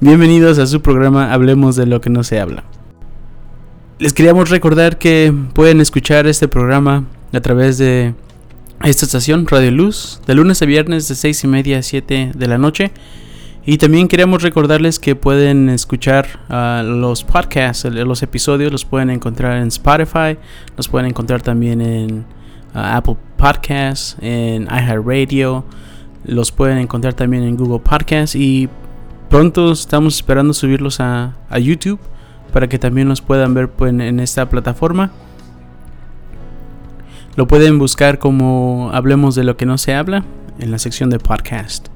Bienvenidos a su programa Hablemos de lo que no se habla. Les queríamos recordar que pueden escuchar este programa a través de esta estación Radio Luz de lunes a viernes de 6 y media a 7 de la noche. Y también queríamos recordarles que pueden escuchar uh, los podcasts, los episodios los pueden encontrar en Spotify, los pueden encontrar también en uh, Apple Podcasts, en iHeartRadio, los pueden encontrar también en Google Podcasts y pronto estamos esperando subirlos a, YouTube para que también los puedan ver pues, en esta plataforma. Lo pueden buscar como Hablemos de lo que no se habla en la sección de podcast.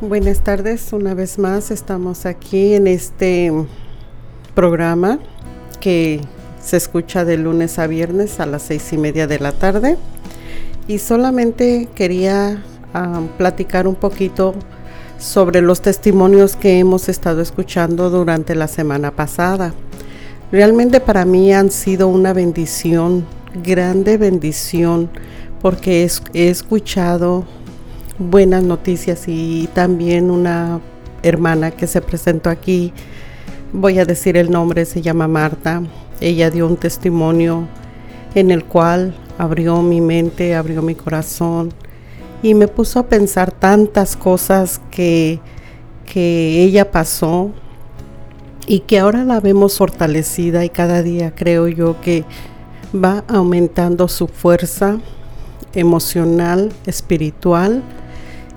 Buenas tardes, una vez más estamos aquí en este programa que se escucha de lunes a viernes a las seis y media de la tarde y solamente quería uh, platicar un poquito sobre los testimonios que hemos estado escuchando durante la semana pasada. Realmente para mí han sido una bendición, grande bendición, porque he, escuchado buenas noticias y también una hermana que se presentó aquí, voy a decir el nombre, se llama Marta. Ella dio un testimonio en el cual abrió mi mente, abrió mi corazón y me puso a pensar tantas cosas que, que ella pasó y que ahora la vemos fortalecida y cada día creo yo que va aumentando su fuerza emocional, espiritual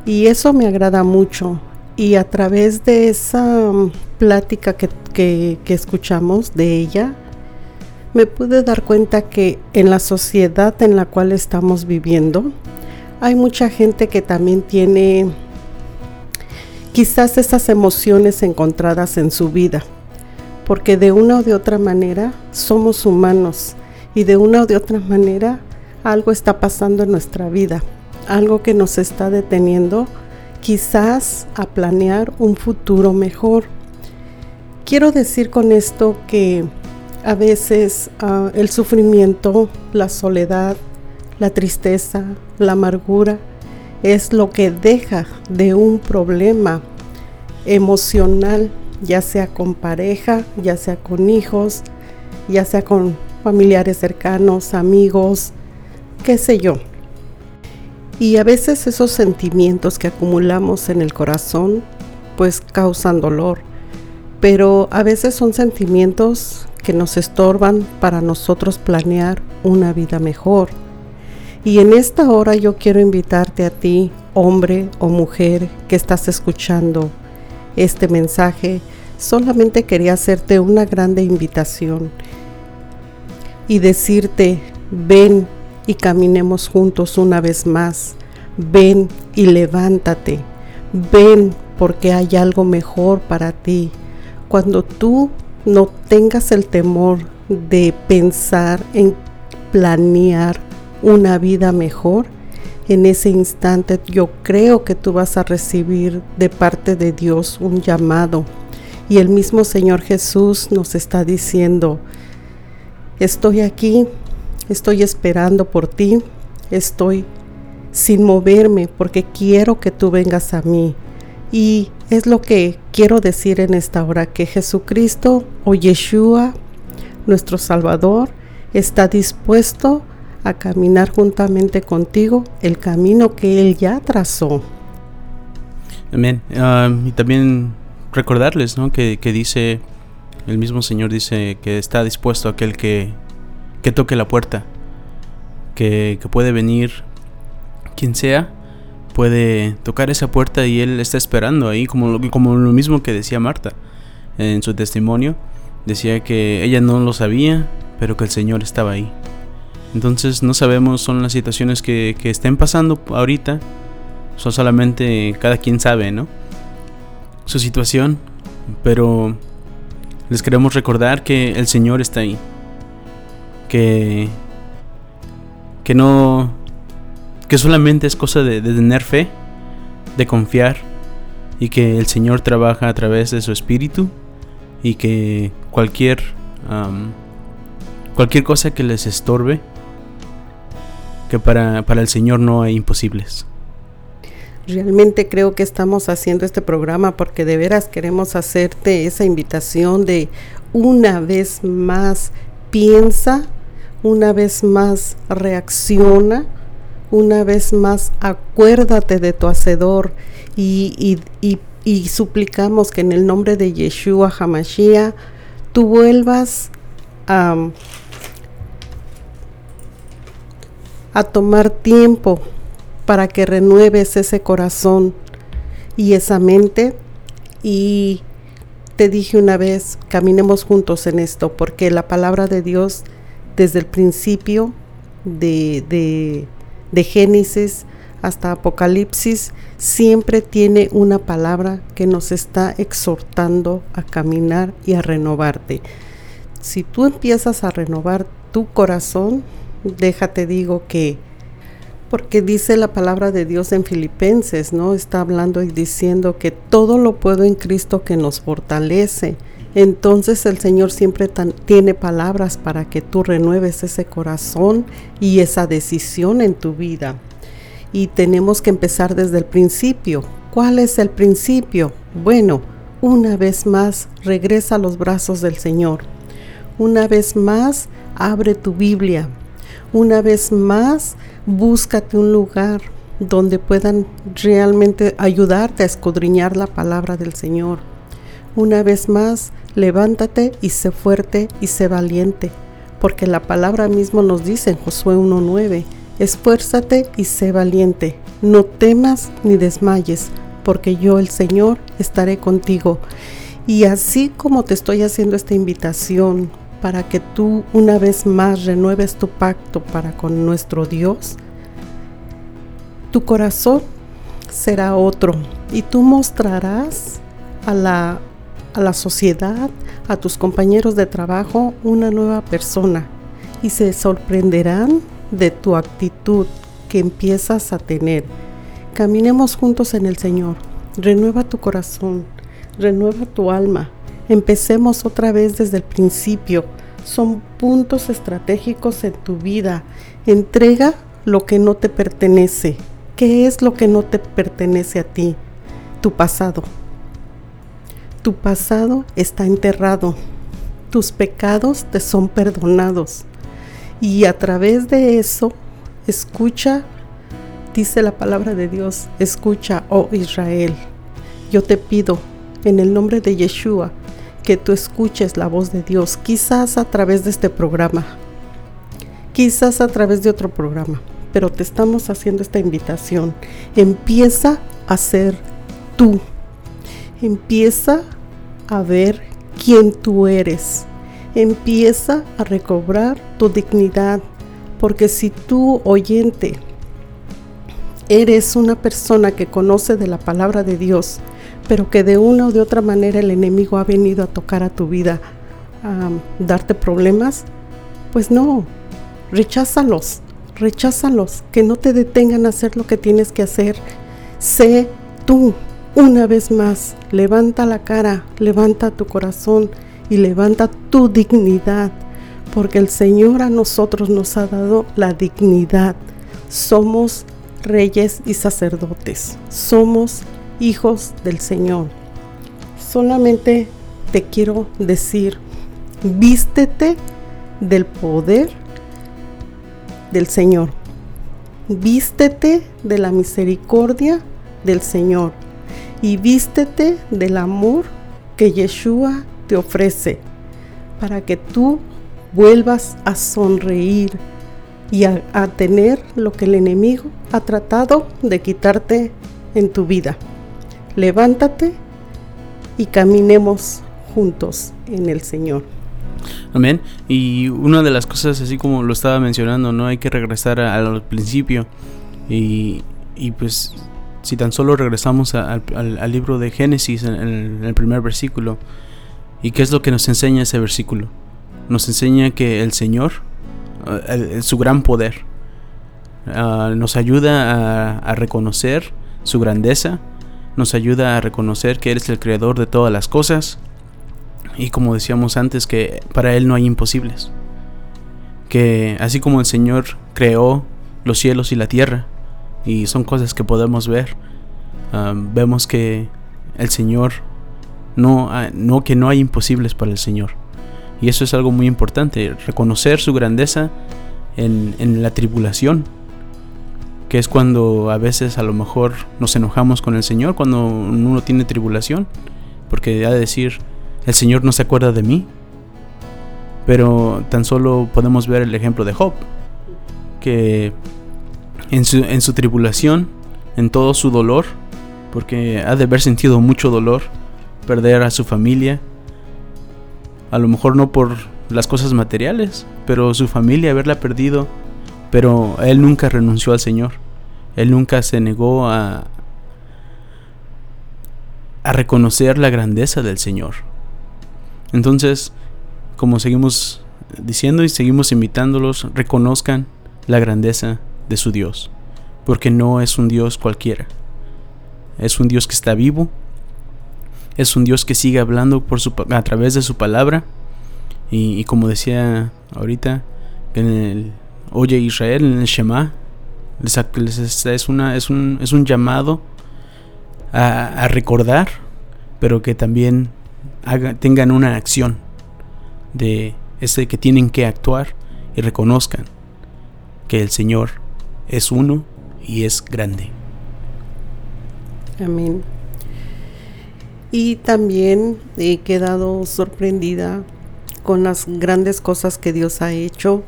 y eso me agrada mucho. Y a través de esa um, plática que, que, que escuchamos de ella, me pude dar cuenta que en la sociedad en la cual estamos viviendo, hay mucha gente que también tiene quizás esas emociones encontradas en su vida porque de una o de otra manera somos humanos y de una o de otra manera algo está pasando en nuestra vida, algo que nos está deteniendo quizás a planear un futuro mejor. Quiero decir con esto que a veces uh, el sufrimiento, la soledad, la tristeza, la amargura es lo que deja de un problema emocional ya sea con pareja, ya sea con hijos, ya sea con familiares cercanos, amigos, qué sé yo. Y a veces esos sentimientos que acumulamos en el corazón pues causan dolor, pero a veces son sentimientos que nos estorban para nosotros planear una vida mejor. Y en esta hora yo quiero invitarte a ti, hombre o mujer que estás escuchando este mensaje, solamente quería hacerte una grande invitación y decirte, ven y caminemos juntos una vez más, ven y levántate, ven porque hay algo mejor para ti. Cuando tú no tengas el temor de pensar en planear una vida mejor, en ese instante yo creo que tú vas a recibir de parte de Dios un llamado. Y el mismo Señor Jesús nos está diciendo, estoy aquí, estoy esperando por ti, estoy sin moverme porque quiero que tú vengas a mí. Y es lo que quiero decir en esta hora, que Jesucristo o Yeshua, nuestro Salvador, está dispuesto a caminar juntamente contigo el camino que Él ya trazó. Amén. Ah, y también recordarles ¿no? que, dice, el mismo Señor dice que está dispuesto aquel que, que toque la puerta, que, que puede venir quien sea, puede tocar esa puerta y Él está esperando ahí, como, como lo mismo que decía Marta en su testimonio. Decía que ella no lo sabía, pero que el Señor estaba ahí. Entonces no sabemos, son las situaciones que, que estén pasando ahorita. Son solamente cada quien sabe, ¿no? Su situación. Pero les queremos recordar que el Señor está ahí. Que, que no, que solamente es cosa de, tener fe, de confiar y que el Señor trabaja a través de su espíritu y que cualquier cualquier cosa que les estorbe que para, para el Señor no hay imposibles. Realmente creo que estamos haciendo este programa porque de veras queremos hacerte esa invitación de una vez más piensa, una vez más reacciona, una vez más acuérdate de tu hacedor y, y, suplicamos que en el nombre de Yeshua Hamashiach tú vuelvas a, a tomar tiempo para que renueves ese corazón y esa mente y te dije una vez, caminemos juntos en esto, porque la palabra de Dios desde el principio de, de, de Génesis hasta Apocalipsis siempre tiene una palabra que nos está exhortando a caminar y a renovarte. Si tú empiezas a renovar tu corazón, déjate digo que porque dice la palabra de Dios en Filipenses, ¿no? Está hablando y diciendo que todo lo puedo en Cristo que nos fortalece. Entonces el Señor siempre tiene palabras para que tú renueves ese corazón y esa decisión en tu vida. Y tenemos que empezar desde el principio. ¿Cuál es el principio? Bueno, una vez más, regresa a los brazos del Señor. Una vez más, abre tu Biblia. Una vez más, búscate un lugar donde puedan realmente ayudarte a escudriñar la palabra del Señor. Una vez más, levántate y sé fuerte y sé valiente, porque la palabra mismo nos dice en Josué 1.9, esfuérzate y sé valiente, no temas ni desmayes, porque yo el Señor estaré contigo. Y así como te estoy haciendo esta invitación para que tú una vez más renueves tu pacto para con nuestro Dios, tu corazón será otro y tú mostrarás a la, a la sociedad, a tus compañeros de trabajo, una nueva persona y se sorprenderán de tu actitud que empiezas a tener. Caminemos juntos en el Señor. Renueva tu corazón, renueva tu alma, Empecemos otra vez desde el principio. Son puntos estratégicos en tu vida. Entrega lo que no te pertenece. ¿Qué es lo que no te pertenece a ti? Tu pasado. Tu pasado está enterrado. Tus pecados te son perdonados. Y a través de eso, escucha, dice la palabra de Dios, escucha, oh Israel. Yo te pido, en el nombre de Yeshua, que tú escuches la voz de Dios, quizás a través de este programa, quizás a través de otro programa, pero te estamos haciendo esta invitación. Empieza a ser tú. Empieza a ver quién tú eres. Empieza a recobrar tu dignidad, porque si tú, oyente, eres una persona que conoce de la palabra de Dios, pero que de una o de otra manera el enemigo ha venido a tocar a tu vida, a darte problemas, pues no, recházalos, recházalos, que no te detengan a hacer lo que tienes que hacer. Sé tú, una vez más, levanta la cara, levanta tu corazón y levanta tu dignidad, porque el Señor a nosotros nos ha dado la dignidad. Somos reyes y sacerdotes, somos hijos del Señor. Solamente te quiero decir, vístete del poder del Señor. Vístete de la misericordia del Señor y vístete del amor que Yeshua te ofrece para que tú vuelvas a sonreír y a, a, tener lo que el enemigo ha tratado de quitarte en tu vida levántate y caminemos juntos en el Señor. Amén. Y una de las cosas, así como lo estaba mencionando, no hay que regresar al principio. Y, pues, si tan solo regresamos al, libro de Génesis, en, el primer versículo, ¿y qué es lo que nos enseña ese versículo? Nos enseña que el Señor, su gran poder, ah, nos ayuda a reconocer su grandeza nos ayuda a reconocer que Él es el creador de todas las cosas y como decíamos antes que para Él no hay imposibles. Que así como el Señor creó los cielos y la tierra y son cosas que podemos ver, ah, vemos que el Señor no, no que no hay imposibles para el Señor. Y eso es algo muy importante, reconocer su grandeza en, en la tribulación, que es cuando a veces a lo mejor nos enojamos con el Señor, cuando uno tiene tribulación, porque ha de decir, el Señor no se acuerda de mí. Pero tan solo podemos ver el ejemplo de Job, que en su, en su tribulación, en todo su dolor, porque ha de haber sentido mucho dolor, perder a su familia, a lo mejor no por las cosas materiales, pero su familia haberla perdido, pero él nunca renunció al Señor, él nunca se negó a, a reconocer la grandeza del Señor. Entonces, como seguimos diciendo y seguimos invitándolos, reconozcan la grandeza de su Dios, porque no es un Dios cualquiera. Es un Dios que está vivo, es un Dios que sigue hablando por a través de su palabra, y, como decía ahorita, en el Oye Israel, en el Shema, es, una, es, un, es un llamado a, recordar, pero que también tengan una acción de ese que tienen que actuar y reconozcan que el Señor es uno y es grande. Amén. Y también he quedado sorprendida con las grandes cosas que Dios ha hecho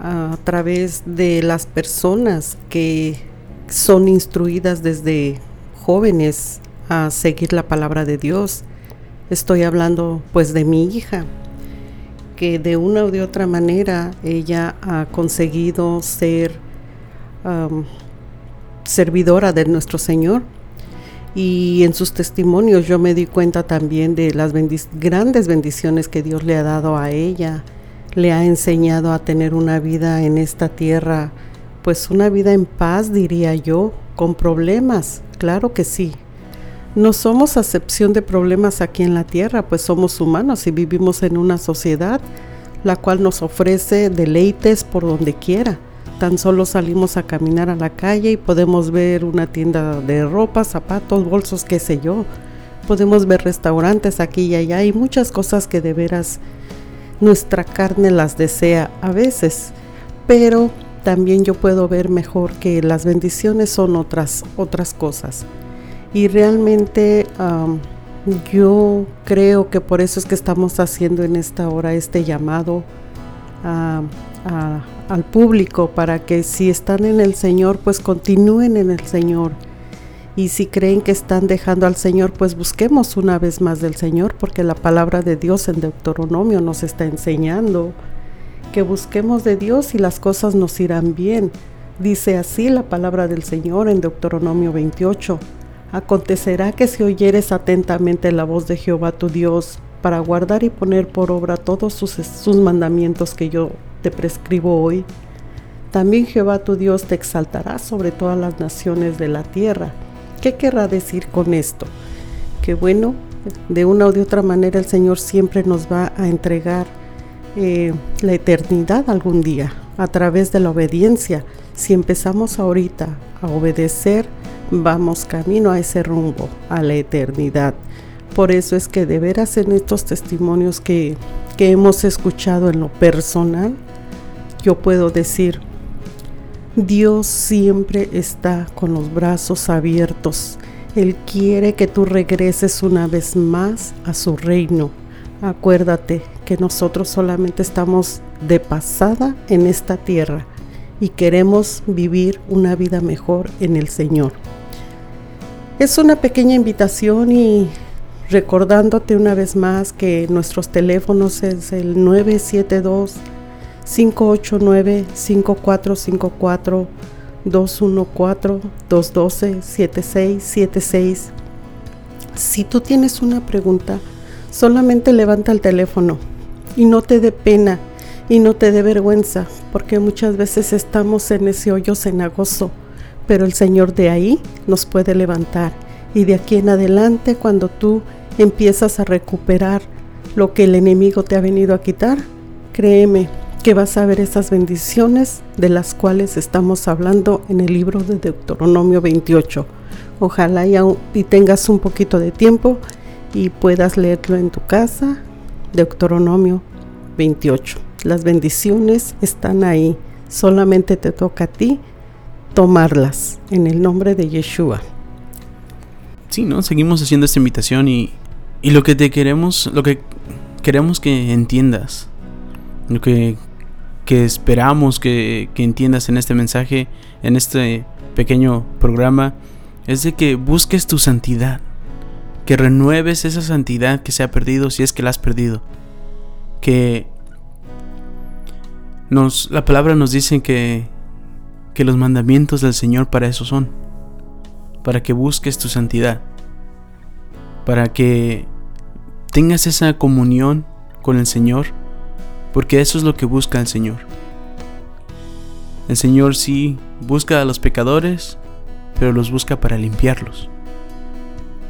a través de las personas que son instruidas desde jóvenes a seguir la palabra de Dios. Estoy hablando pues de mi hija, que de una u de otra manera ella ha conseguido ser servidora de nuestro Señor. Y en sus testimonios yo me di cuenta también de las grandes bendiciones que Dios le ha dado a ella. Le ha enseñado a tener una vida en esta tierra, pues una vida en paz, diría yo, con problemas, claro que sí, no somos acepción de problemas aquí en la tierra, pues somos humanos y vivimos en una sociedad la cual nos ofrece deleites por donde quiera. Tan solo salimos a caminar a la calle y podemos ver una tienda de ropa, zapatos, bolsos, qué sé yo. Podemos ver restaurantes aquí y allá y muchas cosas que de veras nuestra carne las desea a veces. Pero también yo puedo ver mejor que las bendiciones son otras otras cosas. Y realmente yo creo que por eso es que estamos haciendo en esta hora este llamado al público para que si están en el Señor, pues continúen en el Señor. Y si creen que están dejando al Señor, pues busquemos una vez más del Señor, porque la palabra de Dios en Deuteronomio nos está enseñando que busquemos de Dios y las cosas nos irán bien. Dice así la palabra del Señor en Deuteronomio 28. Acontecerá que si oyeres atentamente la voz de Jehová tu Dios, para guardar y poner por obra todos sus, sus mandamientos que yo te prescribo hoy, también Jehová tu Dios te exaltará sobre todas las naciones de la tierra. ¿Qué querrá decir con esto? Que bueno, de una o de otra manera el Señor siempre nos va a entregar eh, la eternidad algún día a través de la obediencia. Si empezamos ahorita a obedecer, vamos camino a ese rumbo, a la eternidad. Por eso es que de veras en estos testimonios que, que hemos escuchado en lo personal, yo puedo decir, Dios siempre está con los brazos abiertos. Él quiere que tú regreses una vez más a su reino. Acuérdate que nosotros solamente estamos de pasada en esta tierra y queremos vivir una vida mejor en el Señor. Es una pequeña invitación y recordándote una vez más que nuestros teléfonos es el 972 589 5454 214 212 7676. Si tú tienes una pregunta, solamente levanta el teléfono y no te dé pena y no te dé vergüenza, porque muchas veces estamos en ese hoyo cenagoso pero el Señor de ahí nos puede levantar. Y de aquí en adelante, cuando tú empiezas a recuperar lo que el enemigo te ha venido a quitar, créeme que vas a ver esas bendiciones de las cuales estamos hablando en el libro de Deuteronomio 28. Ojalá y, tengas un poquito de tiempo y puedas leerlo en tu casa, Deuteronomio 28. Las bendiciones están ahí, solamente te toca a ti tomarlas en el nombre de Yeshua. Sí, ¿no? Seguimos haciendo esta invitación y, y lo que te queremos, lo que queremos que entiendas, lo que que esperamos que, entiendas en este mensaje, en este pequeño programa, es de que busques tu santidad, que renueves esa santidad que se ha perdido si es que la has perdido, que nos, la palabra nos dice que, que los mandamientos del Señor para eso son, para que busques tu santidad, para que tengas esa comunión con el Señor, porque eso es lo que busca el Señor. El Señor sí busca a los pecadores, pero los busca para limpiarlos,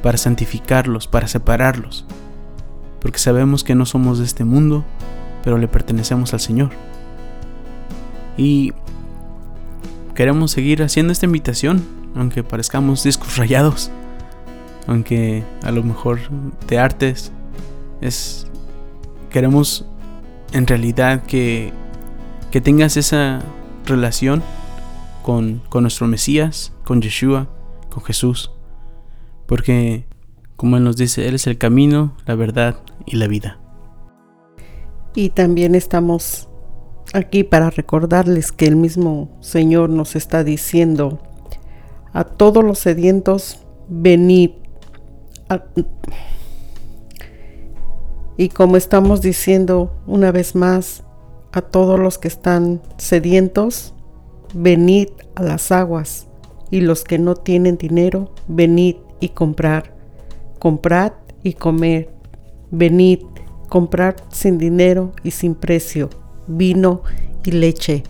para santificarlos, para separarlos, porque sabemos que no somos de este mundo, pero le pertenecemos al Señor. Y queremos seguir haciendo esta invitación, aunque parezcamos discos rayados, aunque a lo mejor de artes es queremos en realidad que, que tengas esa relación con, con nuestro Mesías, con Yeshua, con Jesús. Porque, como Él nos dice, Él es el camino, la verdad y la vida. Y también estamos aquí para recordarles que el mismo Señor nos está diciendo a todos los sedientos, venid. Y como estamos diciendo una vez más a todos los que están sedientos, venid a las aguas, y los que no tienen dinero, venid y comprar. Comprad y comer. Venid, comprad sin dinero y sin precio, vino y leche.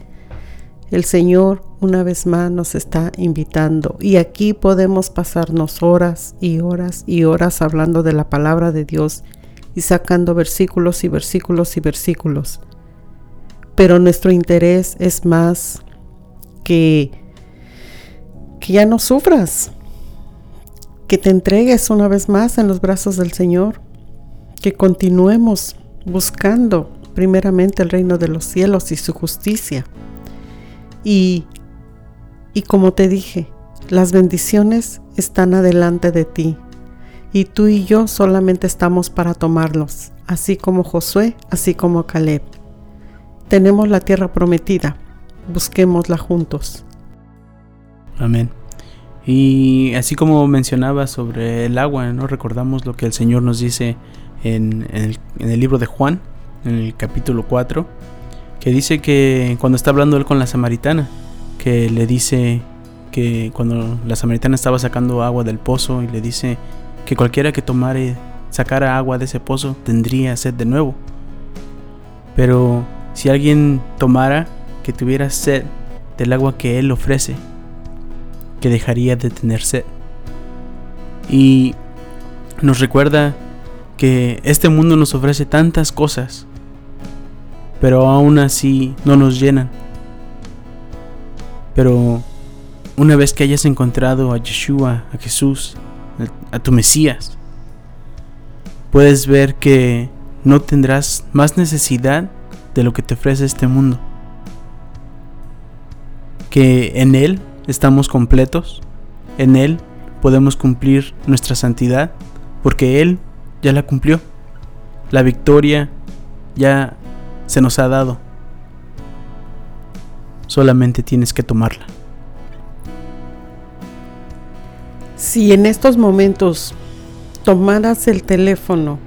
El Señor una vez más nos está invitando y aquí podemos pasarnos horas y horas y horas hablando de la palabra de Dios y sacando versículos y versículos y versículos. Pero nuestro interés es más que, que ya no sufras, que te entregues una vez más en los brazos del Señor, que continuemos buscando primeramente el reino de los cielos y su justicia. Y, y como te dije, las bendiciones están adelante de ti y tú y yo solamente estamos para tomarlos, así como Josué, así como Caleb. Tenemos la tierra prometida, busquémosla juntos. Amén. Y así como mencionaba sobre el agua, ¿no? Recordamos lo que el Señor nos dice en, el, en el libro de Juan, en el capítulo 4, que dice que cuando está hablando él con la samaritana, que le dice que cuando la samaritana estaba sacando agua del pozo y le dice que cualquiera que tomare, sacara agua de ese pozo tendría sed de nuevo. Pero si alguien tomara que tuviera sed del agua que Él ofrece, que dejaría de tener sed. Y nos recuerda que este mundo nos ofrece tantas cosas, pero aún así no nos llenan. Pero una vez que hayas encontrado a Yeshua, a Jesús, a tu Mesías, puedes ver que no tendrás más necesidad de lo que te ofrece este mundo. Que en Él estamos completos, en Él podemos cumplir nuestra santidad, porque Él ya la cumplió. La victoria ya se nos ha dado. Solamente tienes que tomarla. Si en estos momentos tomaras el teléfono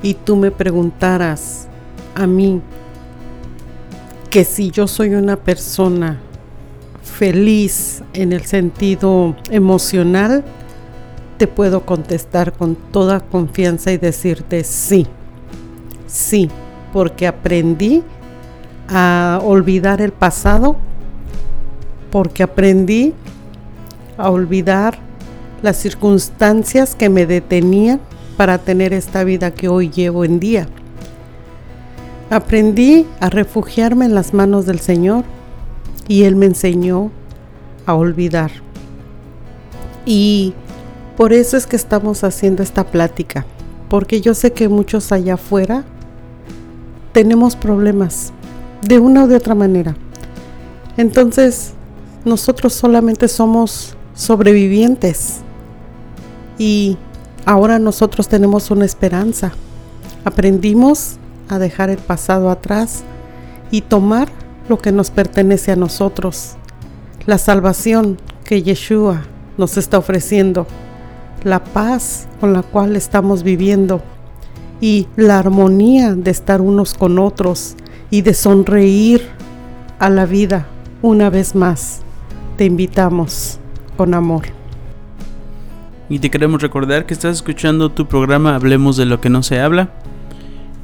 y tú me preguntaras a mí que si yo soy una persona feliz en el sentido emocional, te puedo contestar con toda confianza y decirte sí, sí, porque aprendí a olvidar el pasado, porque aprendí a olvidar las circunstancias que me detenían para tener esta vida que hoy llevo en día. Aprendí a refugiarme en las manos del Señor y Él me enseñó a olvidar. Y por eso es que estamos haciendo esta plática, porque yo sé que muchos allá afuera tenemos problemas de una u de otra manera. Entonces, nosotros solamente somos sobrevivientes y ahora nosotros tenemos una esperanza. Aprendimos a dejar el pasado atrás y tomar lo que nos pertenece a nosotros. La salvación que Yeshua nos está ofreciendo, la paz con la cual estamos viviendo y la armonía de estar unos con otros y de sonreír a la vida una vez más. Te invitamos con amor. Y te queremos recordar que estás escuchando tu programa Hablemos de lo que no se habla.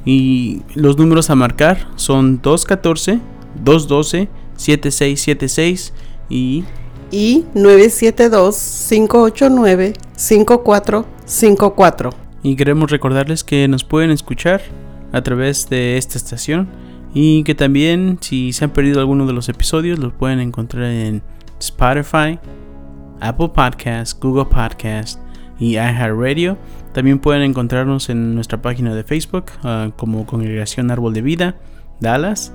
Y los números a marcar son 214, 212, 7676 y... Y 972-589-5454. Y queremos recordarles que nos pueden escuchar a través de esta estación y que también si se han perdido alguno de los episodios los pueden encontrar en Spotify, Apple Podcast, Google Podcast y iHeartRadio. También pueden encontrarnos en nuestra página de Facebook ah, como Congregación Árbol de Vida, Dallas.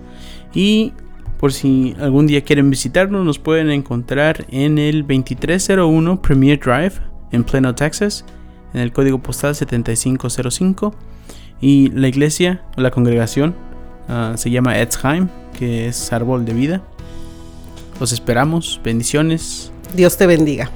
Y por si algún día quieren visitarnos, nos pueden encontrar en el 2301 Premier Drive en Plano, Texas, en el código postal 7505. Y la iglesia la congregación ah, se llama Etzheim, que es árbol de vida. Los esperamos, bendiciones. Dios te bendiga.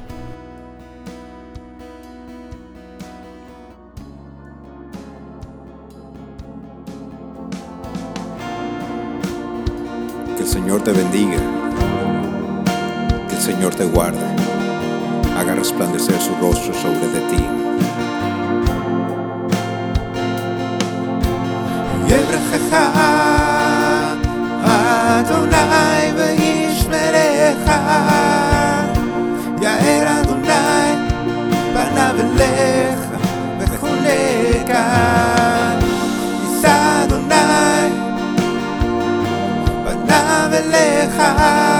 אליך